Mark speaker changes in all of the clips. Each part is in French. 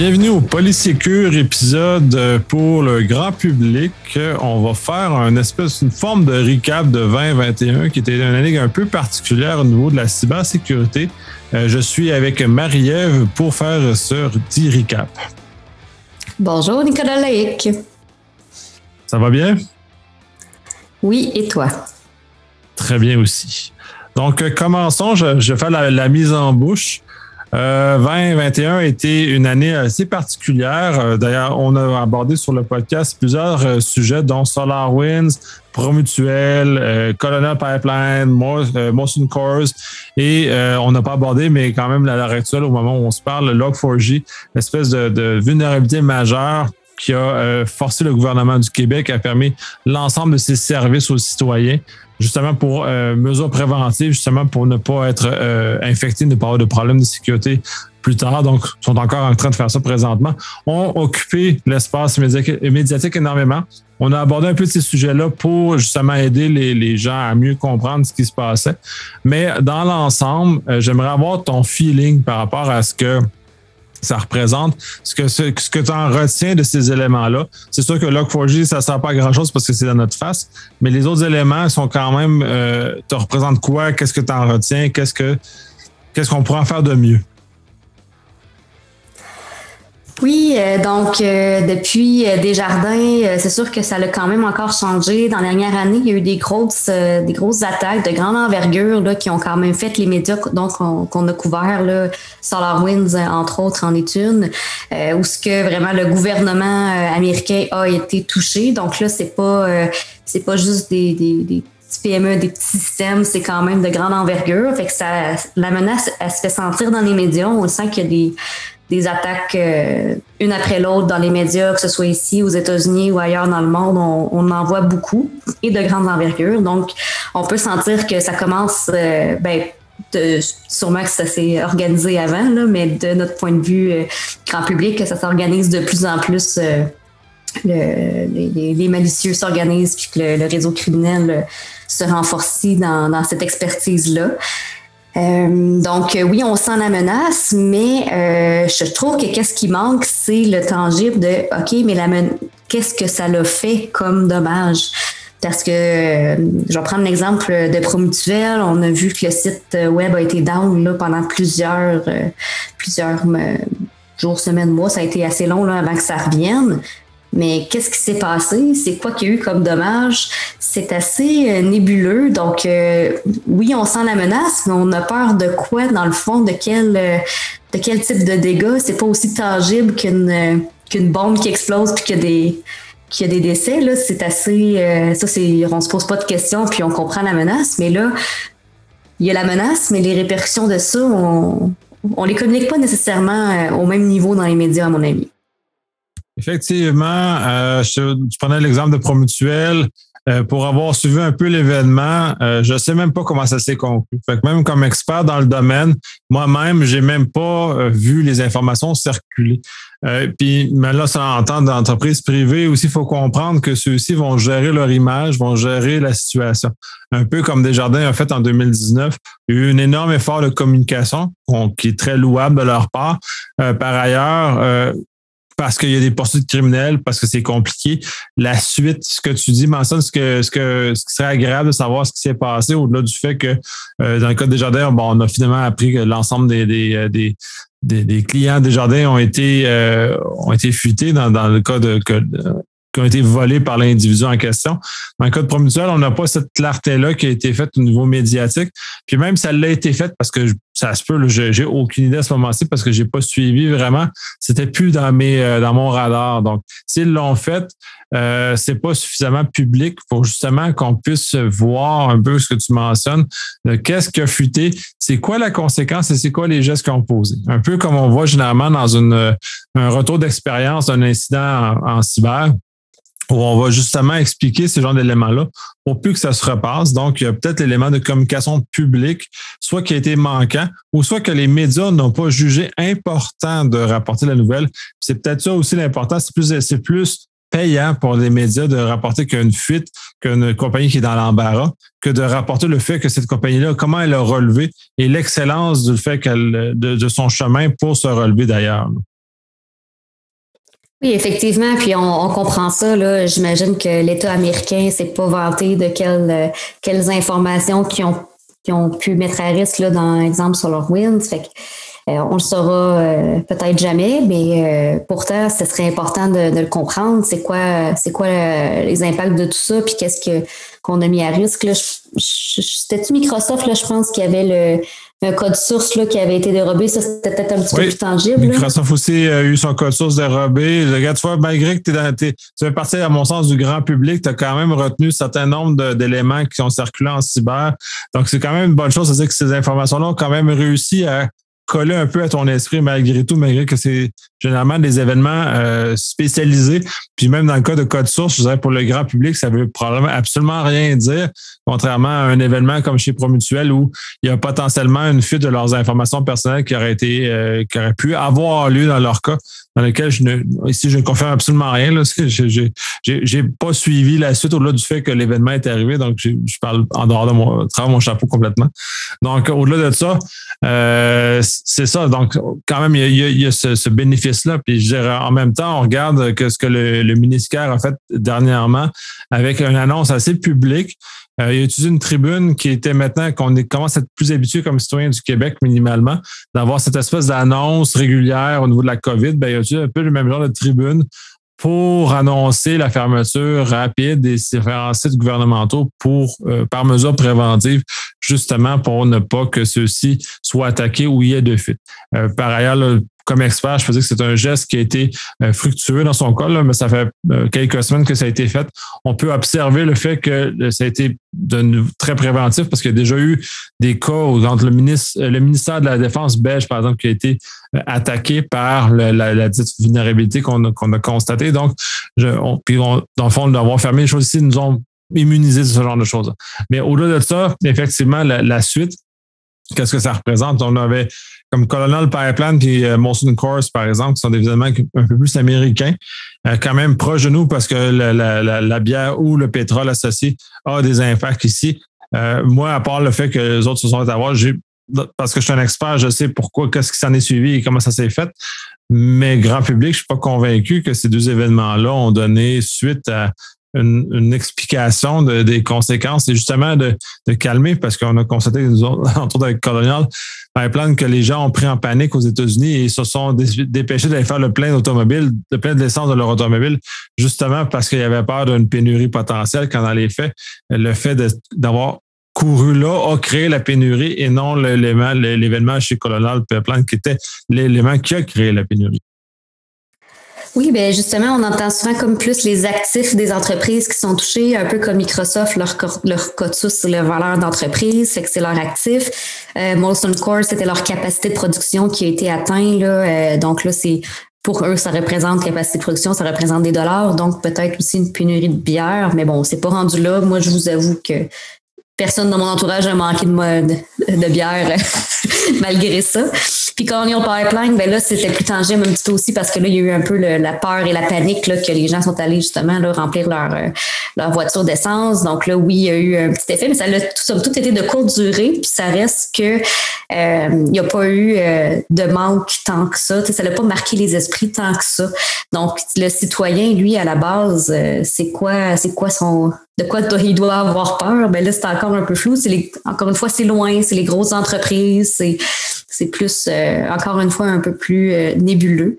Speaker 1: Bienvenue au Polysécure épisode pour le grand public. On va faire un espèce, une forme de recap de 2021 qui était une année un peu particulière au niveau de la cybersécurité. Euh, je suis avec Marie-Ève pour faire ce dit recap.
Speaker 2: Bonjour Nicolas Laïc.
Speaker 1: Ça va bien?
Speaker 2: Oui, et toi?
Speaker 1: Très bien aussi. Donc, euh, commençons. Je, je fais la, mise en bouche. Euh, 2021 a été une année assez particulière. Euh, d'ailleurs, on a abordé sur le podcast plusieurs euh, sujets, dont SolarWinds, Promutuel, euh, Colonel Pipeline, Motion Cores, et on n'a pas abordé, mais quand même, à l'heure actuelle, au moment où on se parle, le Log4j, l'espèce de, de vulnérabilité majeure qui a forcé le gouvernement du Québec à permis l'ensemble de ses services aux citoyens justement pour euh, mesures préventives, justement pour ne pas être euh, infecté, ne pas avoir de problèmes de sécurité plus tard. Donc, sont encore en train de faire ça présentement. ont occupé l'espace médiatique énormément. On a abordé un peu ces sujets-là pour justement aider les, les, gens à mieux comprendre ce qui se passait. Mais dans l'ensemble, euh, j'aimerais avoir ton feeling par rapport à ce que ça représente, ce que, ce, que tu en retiens de ces éléments-là. C'est sûr que Log4j, ça ne sert pas à grand-chose parce que c'est dans notre face, mais les autres éléments sont quand même, euh, te quoi? Qu'est-ce que tu en retiens? Qu'est-ce que qu'est-ce qu'on pourrait en faire de mieux?
Speaker 2: Oui, euh, donc euh, depuis euh, Desjardins, c'est sûr que ça a quand même encore changé. Dans la dernière année, il y a eu des grosses, des grosses attaques de grande envergure là, qui ont quand même fait les médias donc qu'on a couvert là, SolarWinds entre autres en études, où ce que vraiment le gouvernement américain a été touché. Donc là, c'est pas c'est pas juste des, des, des PME, des petits systèmes, c'est quand même de grande envergure. Fait que ça, la menace, elle se fait sentir dans les médias. On sent qu'il y a des des attaques euh, une après l'autre dans les médias, que ce soit ici aux États-Unis ou ailleurs dans le monde, on, en voit beaucoup et de grandes envergures. Donc, on peut sentir que ça commence, euh, ben, sûrement que ça s'est organisé avant, là, mais de notre point de vue euh, grand public, que ça s'organise de plus en plus. Le, les, malicieux s'organisent puis que le, réseau criminel se renforce dans, dans cette expertise-là. Euh, donc euh, oui, on sent la menace, mais euh, je trouve que qu'est-ce qui manque, c'est le tangible de OK, mais la qu'est-ce que ça l'a fait comme dommage? Parce que je vais prendre l'exemple de Promutuel. On a vu que le site web a été down là, pendant plusieurs, plusieurs jours, semaines, mois. Ça a été assez long là, avant que ça revienne. Mais qu'est-ce qui s'est passé? C'est quoi qu'il y a eu comme dommage? C'est assez euh, nébuleux. Donc, euh, oui, on sent la menace, mais on a peur de quoi, dans le fond, de quel, euh, de quel type de dégâts? C'est pas aussi tangible qu'une qu'une bombe qui explose puis qu'il y a des qu'il y a des décès. Là, c'est assez. ça, c'est. On se pose pas de questions puis on comprend la menace. Mais là, il y a la menace, mais les répercussions de ça, on, on les communique pas nécessairement au même niveau dans les médias, à mon avis.
Speaker 1: Effectivement, euh, je, prenais l'exemple de Promutuel. Euh, pour avoir suivi un peu l'événement, euh, je ne sais même pas comment ça s'est conclu. Même comme expert dans le domaine, moi-même, j'ai même pas vu les informations circuler. puis, mais là, ça entend d'entreprises privées aussi, il faut comprendre que ceux-ci vont gérer leur image, vont gérer la situation. Un peu comme Desjardins a fait en 2019. Il y a eu un énorme effort de communication qui est très louable de leur part. par ailleurs, parce qu'il y a des poursuites criminelles, parce que c'est compliqué. La suite, ce que tu dis mentionne ce que ce que ce qui serait agréable de savoir ce qui s'est passé au-delà du fait que euh, dans le cas des jardins, bon, on a finalement appris que l'ensemble des, des, euh, des des, clients des jardins ont été euh, ont été fuités dans, dans le cas de, que, qui ont été volés par l'individu en question. Dans le cas de Promutuel, on n'a pas cette clarté-là qui a été faite au niveau médiatique. Puis même elle l'a été faite, parce que ça se peut, j'ai aucune idée à ce moment-ci parce que j'ai pas suivi vraiment. C'était plus dans mes euh, dans mon radar. Donc, s'ils l'ont fait, euh, c'est pas suffisamment public pour justement qu'on puisse voir un peu ce que tu mentionnes. Qu'est-ce qui a fuité? C'est quoi la conséquence et c'est quoi les gestes qu'on posé? Un peu comme on voit généralement dans une, un retour d'expérience d'un incident en cyber où on va justement expliquer ce genre d'éléments-là pour plus que ça se repasse. Donc, il y a peut-être l'élément de communication publique, soit qui a été manquant, ou soit que les médias n'ont pas jugé important de rapporter la nouvelle. C'est peut-être ça aussi l'important. C'est plus, c'est plus payant pour les médias de rapporter qu'il y a une fuite, qu'une compagnie qui est dans l'embarras, que de rapporter le fait que cette compagnie-là, comment elle a relevé et l'excellence du fait qu'elle, de, de son chemin pour se relever d'ailleurs.
Speaker 2: Oui, effectivement, puis on, comprend ça. Là. J'imagine que l'État américain s'est pas vanté de quelles, quelles informations qui ont, ont pu mettre à risque, là, dans exemple, SolarWinds. Fait que, euh, on le saura euh, peut-être jamais, mais euh, pourtant, ce serait important de, le comprendre. C'est quoi, c'est quoi les impacts de tout ça, puis qu'est-ce que qu'on a mis à risque. C'était-tu Microsoft, là, je pense, qui avait le, un code source là, qui avait été dérobé. Ça, c'était peut-être un petit peu plus tangible.
Speaker 1: Microsoft aussi a eu son code source dérobé. Regarde, tu vois, malgré que tu fais partie, à mon sens, du grand public, tu as quand même retenu un certain nombre d'éléments qui sont circulés en cyber. Donc, c'est quand même une bonne chose. C'est-à-dire que ces informations-là ont quand même réussi à coller un peu à ton esprit malgré tout, malgré que c'est généralement des événements euh, spécialisés. Puis même dans le cas de code source, je dirais pour le grand public, ça veut probablement absolument rien dire, contrairement à un événement comme chez Promutuel où il y a potentiellement une fuite de leurs informations personnelles qui aurait été, euh, qui aurait pu avoir lieu dans leur cas dans lequel je ne, ici, je ne confirme absolument rien. Là. Je n'ai pas suivi la suite au-delà du fait que l'événement est arrivé. Donc, je parle en dehors de mon, travers mon chapeau complètement. Donc, au-delà de ça, euh, c'est ça. Donc, quand même, il y a, ce, bénéfice-là. Puis, je dirais, en même temps, on regarde que ce que le, le ministère a fait dernièrement avec une annonce assez publique euh, il a utilisé une tribune qui était maintenant qu'on commence à être plus habitué comme citoyen du Québec minimalement, d'avoir cette espèce d'annonce régulière au niveau de la COVID. Ben, il a utilisé un peu le même genre de tribune pour annoncer la fermeture rapide des différents sites gouvernementaux pour euh, par mesure préventive, justement pour ne pas que ceux-ci soient attaqués ou y ait de fuite. Euh, par ailleurs, comme expert, je peux dire que c'est un geste qui a été euh, fructueux dans son cas, mais ça fait euh, quelques semaines que ça a été fait. On peut observer le fait que euh, ça a été très préventif parce qu'il y a déjà eu des cas entre le, ministre, le ministère de la Défense belge, par exemple, qui a été attaqué par la, dite vulnérabilité qu'on a, constatée. Donc, puis dans le fond, d'avoir fermé les choses ici, nous ont immunisés de ce genre de choses. Mais au-delà de ça, effectivement, la suite, qu'est-ce que ça représente? On avait comme Colonel Pipeline puis euh, Molson Course, par exemple, qui sont des événements un peu plus américains, euh, quand même proches de nous parce que la, bière ou le pétrole associé a des impacts ici. Euh, moi, à part le fait que les autres se sont à voir, j'ai parce que je suis un expert, je sais pourquoi, qu'est-ce qui s'en est suivi et comment ça s'est fait. Mais grand public, je suis pas convaincu que ces deux événements-là ont donné suite à une, explication des conséquences et justement de, calmer parce qu'on a constaté, entre autres avec Colonial que les gens ont pris en panique aux États-Unis et se sont dépêchés d'aller faire le plein d'automobiles, le plein de l'essence de leur automobile, justement parce qu'il y avait peur d'une pénurie potentielle quand dans les faits, le fait d'avoir couru là a créé la pénurie et non l'événement chez Colonial Pipeline qui était l'élément qui a créé la pénurie.
Speaker 2: Oui, ben justement, on entend souvent comme plus les actifs des entreprises qui sont touchés, un peu comme Microsoft, leur, leur c'est la valeur d'entreprise, c'est que c'est leur actif. Euh, Molson Core, c'était leur capacité de production qui a été atteinte. Là, euh, donc là, c'est pour eux, ça représente capacité de production, ça représente des dollars, donc peut-être aussi une pénurie de bière, mais bon, c'est pas rendu là. Moi, je vous avoue que personne dans mon entourage a manqué de, de bière malgré ça. Puis Colonial Pipeline, ben là, c'était plus tangible un petit peu aussi parce que là, il y a eu un peu la peur et la panique là, que les gens sont allés justement là, remplir leur, euh, leur voiture d'essence. Donc là, oui, il y a eu un petit effet, mais ça a tout, été de courte durée. Puis ça reste que euh, il n'y a pas eu euh, de manque tant que ça. ça n'a pas marqué les esprits tant que ça. Donc, le citoyen, lui, à la base, c'est quoi, c'est quoi son de quoi il doit avoir peur? Ben là, c'est encore un peu flou. Encore une fois, c'est loin, c'est les grosses entreprises, c'est plus, euh, encore une fois, un peu plus euh, nébuleux.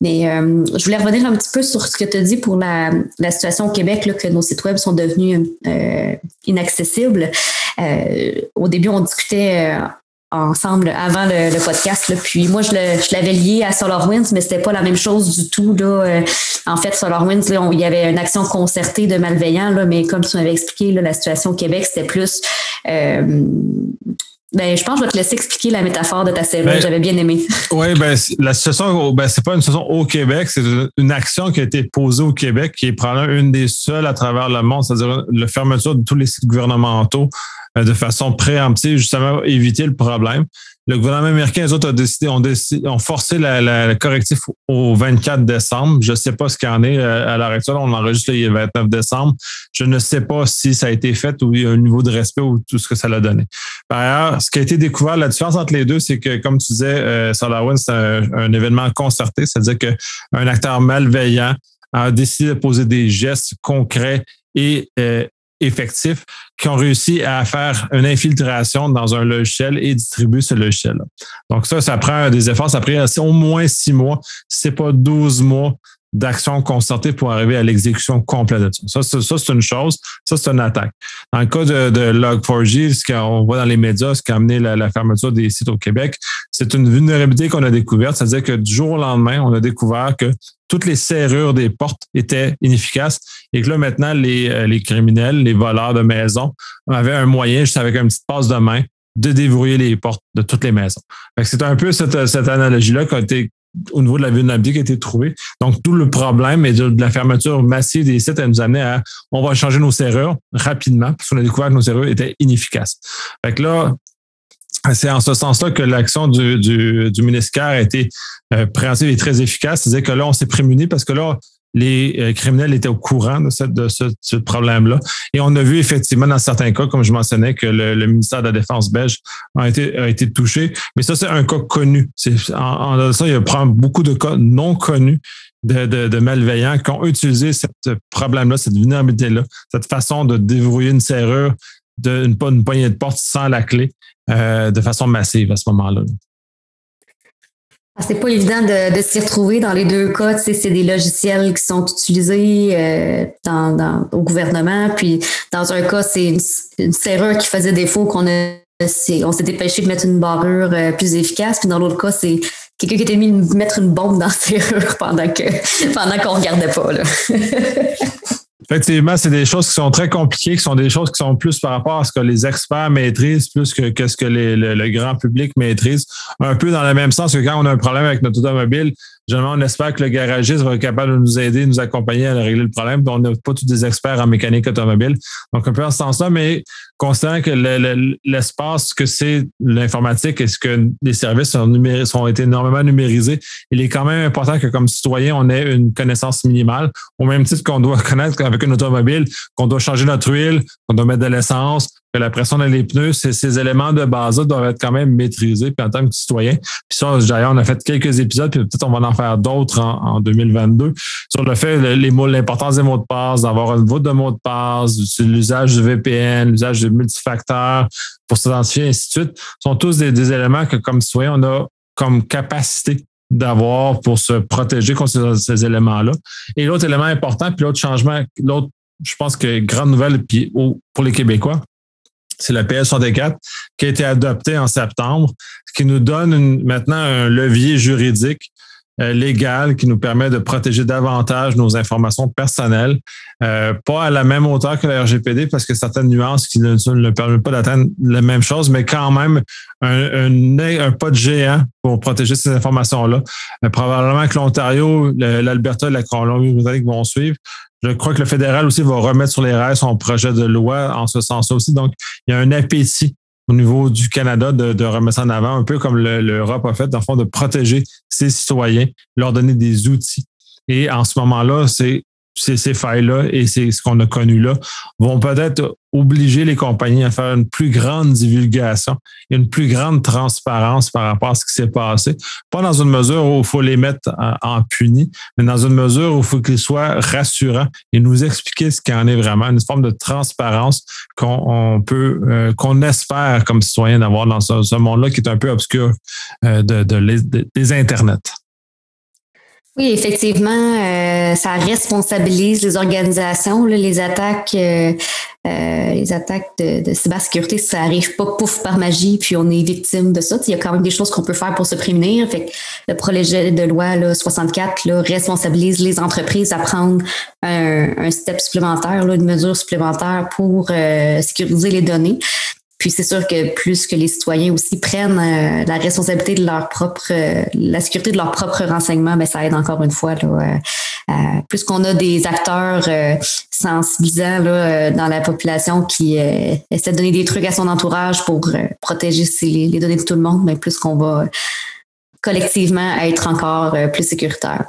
Speaker 2: Mais euh, je voulais revenir un petit peu sur ce que tu as dit pour la, situation au Québec, que nos sites web sont devenus inaccessibles. au début, on discutait ensemble avant le, podcast. Là. Puis moi, je, l'avais lié à SolarWinds, mais c'était pas la même chose du tout. Là. en fait, SolarWinds, là, il y avait une action concertée de malveillants, là, mais comme tu m'avais expliqué, là, la situation au Québec, c'était plus ben, je pense que je vais te laisser expliquer la métaphore de ta série. Ben, J'avais bien aimé.
Speaker 1: Oui, ben, la situation, ben, c'est pas une situation au Québec, c'est une action qui a été posée au Québec, qui est probablement une des seules à travers le monde, c'est-à-dire la fermeture de tous les sites gouvernementaux de façon préemptive, justement, éviter le problème. Le gouvernement américain, les autres, ont décidé, ont, décidé, ont forcé le correctif au 24 décembre. Je ne sais pas ce qu'il en est à l'heure actuelle. On enregistre le 29 décembre. Je ne sais pas si ça a été fait ou il y a un niveau de respect ou tout ce que ça l'a donné. Par ailleurs, ce qui a été découvert, la différence entre les deux, c'est que, comme tu disais, euh, SolarWinds, c'est un, événement concerté, c'est-à-dire qu'un acteur malveillant a décidé de poser des gestes concrets et euh, effectifs qui ont réussi à faire une infiltration dans un logiciel et distribuer ce logiciel-là. Donc ça, ça prend des efforts, ça prend au moins six mois, si c'est pas 12 mois d'action concertée pour arriver à l'exécution complète de ça. Ça, c'est une chose. Ça, c'est une attaque. Dans le cas de, de Log4j, ce qu'on voit dans les médias, ce qui a amené la, fermeture des sites au Québec, c'est une vulnérabilité qu'on a découverte. C'est-à-dire que du jour au lendemain, on a découvert que toutes les serrures des portes étaient inefficaces et que là, maintenant, les, euh, les criminels, les voleurs de maisons avaient un moyen, juste avec une petite passe de main, de déverrouiller les portes de toutes les maisons. C'est un peu cette, cette analogie-là qui a été au niveau de la vulnérabilité qui a été trouvée. Donc, tout le problème est de, la fermeture massive des sites, elle nous amenait à on va changer nos serrures rapidement, parce qu'on a découvert que nos serrures étaient inefficaces. Fait que là, c'est en ce sens-là que l'action du, du, ministère a été euh, et très efficace. C'est-à-dire que là, on s'est prémuni parce que là, les euh, criminels étaient au courant de, cette, de ce, problème-là. Et on a vu effectivement dans certains cas, comme je mentionnais, que le, ministère de la Défense belge a été, a été touché. Mais ça, c'est un cas connu. En, en ça, il y a beaucoup de cas non connus de, de, malveillants qui ont utilisé ce problème-là, cette vulnérabilité-là, cette façon de déverrouiller une serrure, de, une, une poignée de porte sans la clé euh, de façon massive à ce moment-là.
Speaker 2: Ah, c'est pas évident de, de s'y retrouver dans les deux cas. Tu sais, c'est des logiciels qui sont utilisés euh, dans, dans, au gouvernement. Puis dans un cas, c'est une, serrure qui faisait défaut qu'on a. On s'est dépêché de mettre une barrure euh, plus efficace. Puis dans l'autre cas, c'est quelqu'un qui était mis de mettre une bombe dans la serrure pendant que pendant qu'on regardait pas. Là.
Speaker 1: Effectivement, c'est des choses qui sont très compliquées, qui sont des choses qui sont plus par rapport à ce que les experts maîtrisent, plus que, ce que le, grand public maîtrise. Un peu dans le même sens que quand on a un problème avec notre automobile, généralement, on espère que le garagiste va être capable de nous aider, nous accompagner à régler le problème. On n'a pas tous des experts en mécanique automobile. Donc, un peu en ce sens-là, mais considérant que l'espace que c'est l'informatique et ce que les services sont, ont été énormément numérisés, il est quand même important que comme citoyen, on ait une connaissance minimale, au même titre qu'on doit connaître avec une automobile, qu'on doit changer notre huile, qu'on doit mettre de l'essence, que la pression dans les pneus, ces éléments de base-là doivent être quand même maîtrisés puis en tant que citoyen. Puis ça, d'ailleurs, on a fait quelques épisodes, puis peut-être on va en faire d'autres en, 2022 sur le fait, les mots, l'importance des mots de passe, d'avoir une voûte de mots de passe, l'usage du VPN, l'usage de multifacteurs pour s'identifier, ainsi de suite, sont tous des, éléments que, comme citoyen, on a comme capacité d'avoir pour se protéger contre ces, éléments-là. Et l'autre élément important, puis l'autre changement, l'autre, je pense que grande nouvelle puis pour les Québécois, c'est le PS64 qui a été adopté en septembre, ce qui nous donne maintenant un levier juridique euh, légal qui nous permet de protéger davantage nos informations personnelles, euh, pas à la même hauteur que la RGPD parce que certaines nuances qui ne, permettent pas d'atteindre la même chose, mais quand même un, un, pas de géant pour protéger ces informations-là. Euh, probablement que l'Ontario, l'Alberta et la Colombie-Britannique vont suivre. Je crois que le fédéral aussi va remettre sur les rails son projet de loi en ce sens aussi. Donc, il y a un appétit au niveau du Canada de, de remettre ça en avant, un peu comme l'Europe a fait, dans le fond, de protéger ses citoyens, leur donner des outils. Et en ce moment-là, c'est ces, failles-là et c'est ce qu'on a connu là vont peut-être obliger les compagnies à faire une plus grande divulgation et une plus grande transparence par rapport à ce qui s'est passé. Pas dans une mesure où il faut les mettre en, puni, mais dans une mesure où il faut qu'ils soient rassurants et nous expliquer ce qu'il en est vraiment, une forme de transparence qu'on peut, euh, qu'on espère comme citoyen d'avoir dans ce, monde-là qui est un peu obscur euh, de, des Internets.
Speaker 2: Oui, effectivement, euh, ça responsabilise les organisations. les attaques, euh, euh, les attaques de, cybersécurité, ça arrive pas pouf par magie, puis on est victime de ça. Il y a quand même des choses qu'on peut faire pour se prémunir. Fait que le projet de loi là, 64 là, responsabilise les entreprises à prendre un, un step supplémentaire, là, une mesure supplémentaire pour sécuriser les données. Puis c'est sûr que plus que les citoyens aussi prennent euh, la responsabilité de leur propre, la sécurité de leur propre renseignement, mais ben, ça aide encore une fois. Là, plus qu'on a des acteurs sensibilisants dans la population qui essaient de donner des trucs à son entourage pour protéger les, données de tout le monde, mais ben, plus qu'on va collectivement être encore plus sécuritaire.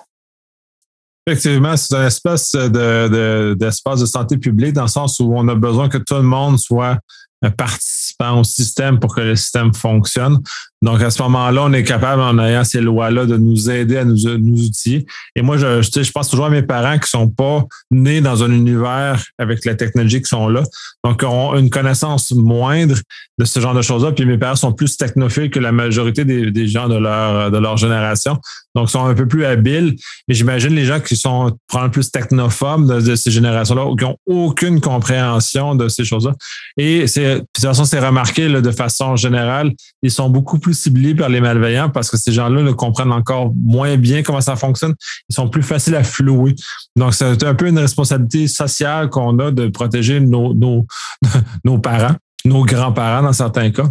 Speaker 1: Effectivement, c'est un espace de, d'espace de santé publique dans le sens où on a besoin que tout le monde soit participant au système pour que le système fonctionne. Donc, à ce moment-là, on est capable, en ayant ces lois-là, de nous aider à nous, nous outiller. Et moi, je, je, pense toujours à mes parents qui sont pas nés dans un univers avec la technologie qui sont là. Donc, ont une connaissance moindre de ce genre de choses-là. Puis mes parents sont plus technophiles que la majorité des, des gens de leur, de leur génération. Donc, sont un peu plus habiles. Mais j'imagine les gens qui sont probablement plus technophobes de, ces générations-là, qui ont aucune compréhension de ces choses-là. Et c'est, de toute façon, c'est remarqué là, de façon générale, ils sont beaucoup plus ciblés par les malveillants parce que ces gens-là ne comprennent encore moins bien comment ça fonctionne. Ils sont plus faciles à flouer. Donc, c'est un peu une responsabilité sociale qu'on a de protéger nos, nos, nos parents, nos grands-parents dans certains cas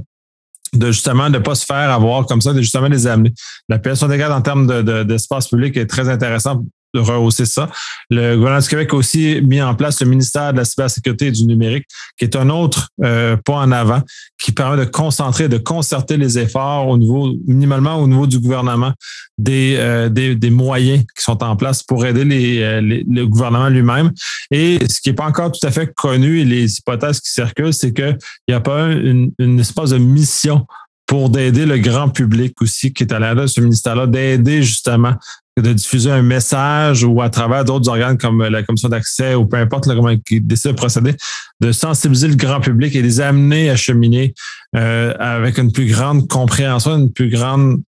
Speaker 1: de justement ne pas se faire avoir comme ça, de justement les amener. La PSO gardes en termes d'espace de, public est très intéressant de rehausser ça. Le gouvernement du Québec a aussi mis en place le ministère de la cybersécurité et du numérique, qui est un autre euh, pas en avant, qui permet de concentrer, de concerter les efforts au niveau, minimalement au niveau du gouvernement, des, euh, des, moyens qui sont en place pour aider les, euh, le gouvernement lui-même. Et ce qui n'est pas encore tout à fait connu et les hypothèses qui circulent, c'est qu'il n'y a pas une, une espèce de mission pour d'aider le grand public aussi qui est à l'intérieur de ce ministère-là, d'aider justement de diffuser un message ou à travers d'autres organes comme la commission d'accès ou peu importe comment qui décide de procéder, de sensibiliser le grand public et les amener à cheminer euh, avec une plus grande compréhension, une plus grande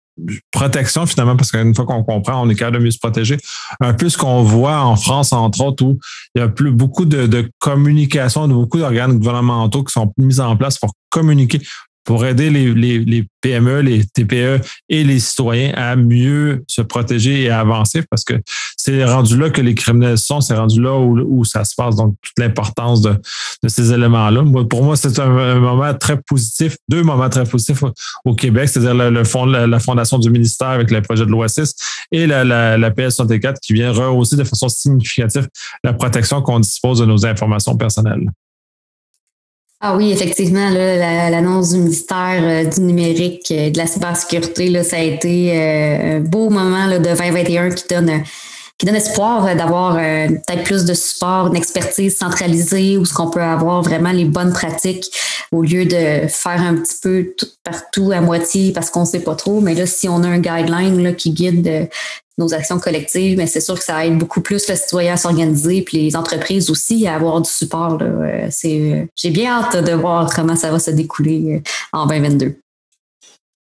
Speaker 1: protection finalement, parce qu'une fois qu'on comprend, on est capable de mieux se protéger. Un peu ce qu'on voit en France, entre autres, où il y a plus beaucoup de, de communication, de beaucoup d'organes gouvernementaux qui sont mis en place pour communiquer pour aider les, les, les, PME, les TPE et les citoyens à mieux se protéger et à avancer parce que c'est rendu là que les criminels sont, c'est rendu là où, où, ça se passe. Donc, toute l'importance de, de, ces éléments-là. Pour moi, c'est un, moment très positif, deux moments très positifs au, Québec, c'est-à-dire le, fond, la, fondation du ministère avec le projet de loi 6 et la, la, la PS64 qui vient rehausser de façon significative la protection qu'on dispose de nos informations personnelles.
Speaker 2: Ah oui, effectivement, l'annonce du ministère euh, du numérique, euh, de la cybersécurité, là, ça a été euh, un beau moment là, de 2021 qui donne qui donne espoir d'avoir peut-être plus de support, une expertise centralisée où ce qu'on peut avoir vraiment les bonnes pratiques au lieu de faire un petit peu tout partout à moitié parce qu'on sait pas trop. Mais là, si on a un guideline là, qui guide nos actions collectives, mais c'est sûr que ça aide beaucoup plus le citoyen à s'organiser, puis les entreprises aussi à avoir du support. Euh, c'est, euh, j'ai bien hâte de voir comment ça va se découler euh, en 2022.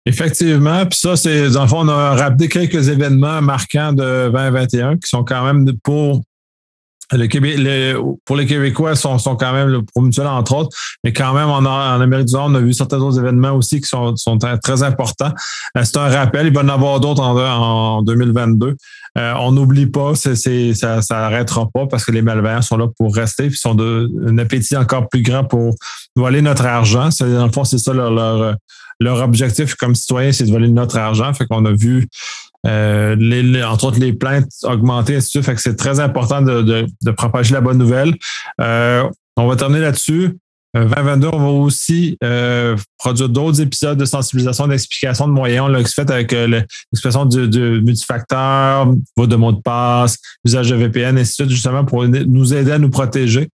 Speaker 1: Effectivement, puis ça, c'est dans le fond, on a rappelé quelques événements marquants de 2021 qui sont quand même pour le Québec, pour les Québécois, sont, sont quand même le promutuel, entre autres, mais quand même, en, en Amérique du Nord, on a vu certains autres événements aussi qui sont, sont très importants. Euh, c'est un rappel, il va en avoir d'autres en, en 2022. Euh, on n'oublie pas, c'est, ça n'arrêtera pas parce que les malveillants sont là pour rester, puis sont d'un appétit encore plus grand pour voler notre argent. Dans le fond, c'est ça leur, leur, leur objectif comme citoyen, c'est de voler notre argent. Fait qu'on a vu euh, entre autres les plaintes augmentées, ainsi de suite. Fait que c'est très important de, propager la bonne nouvelle. Euh, on va terminer là-dessus. 2022, euh, on va aussi produire d'autres épisodes de sensibilisation, d'explication de moyens. On l'a fait avec l'expression du, multifacteur, vote de mot de passe, usage de VPN, ainsi de suite, justement pour nous aider à nous protéger.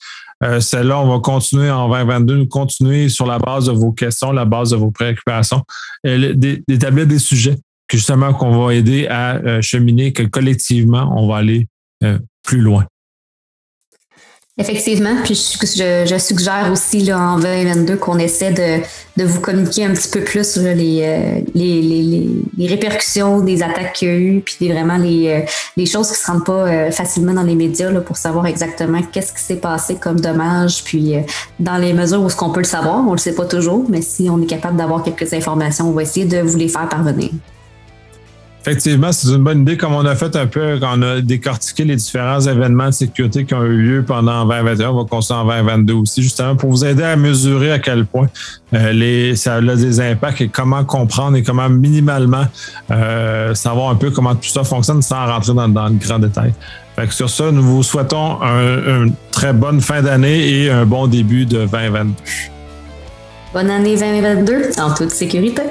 Speaker 1: Celle-là, on va continuer en 2022, continuer sur la base de vos questions, la base de vos préoccupations, d'établir des sujets justement qu'on va aider à euh, cheminer, que collectivement, on va aller euh, plus loin.
Speaker 2: Effectivement, puis je, suggère aussi là, en 2022 qu'on essaie de, vous communiquer un petit peu plus sur euh, les, les, répercussions des attaques qu'il y a eu, puis vraiment les, choses qui ne se rendent pas facilement dans les médias là, pour savoir exactement qu'est-ce qui s'est passé comme dommage, puis dans les mesures où ce qu'on peut le savoir, on ne le sait pas toujours, mais si on est capable d'avoir quelques informations, on va essayer de vous les faire parvenir.
Speaker 1: Effectivement, c'est une bonne idée, comme on a fait un peu quand on a décortiqué les différents événements de sécurité qui ont eu lieu pendant 2021. On va continuer en 2022 aussi, justement, pour vous aider à mesurer à quel point euh, ça a des impacts et comment comprendre et comment minimalement euh, savoir un peu comment tout ça fonctionne sans rentrer dans, dans le grand détail. Fait que sur ça, nous vous souhaitons une très bonne fin d'année et un bon début de 2022.
Speaker 2: Bonne année 2022 en toute sécurité.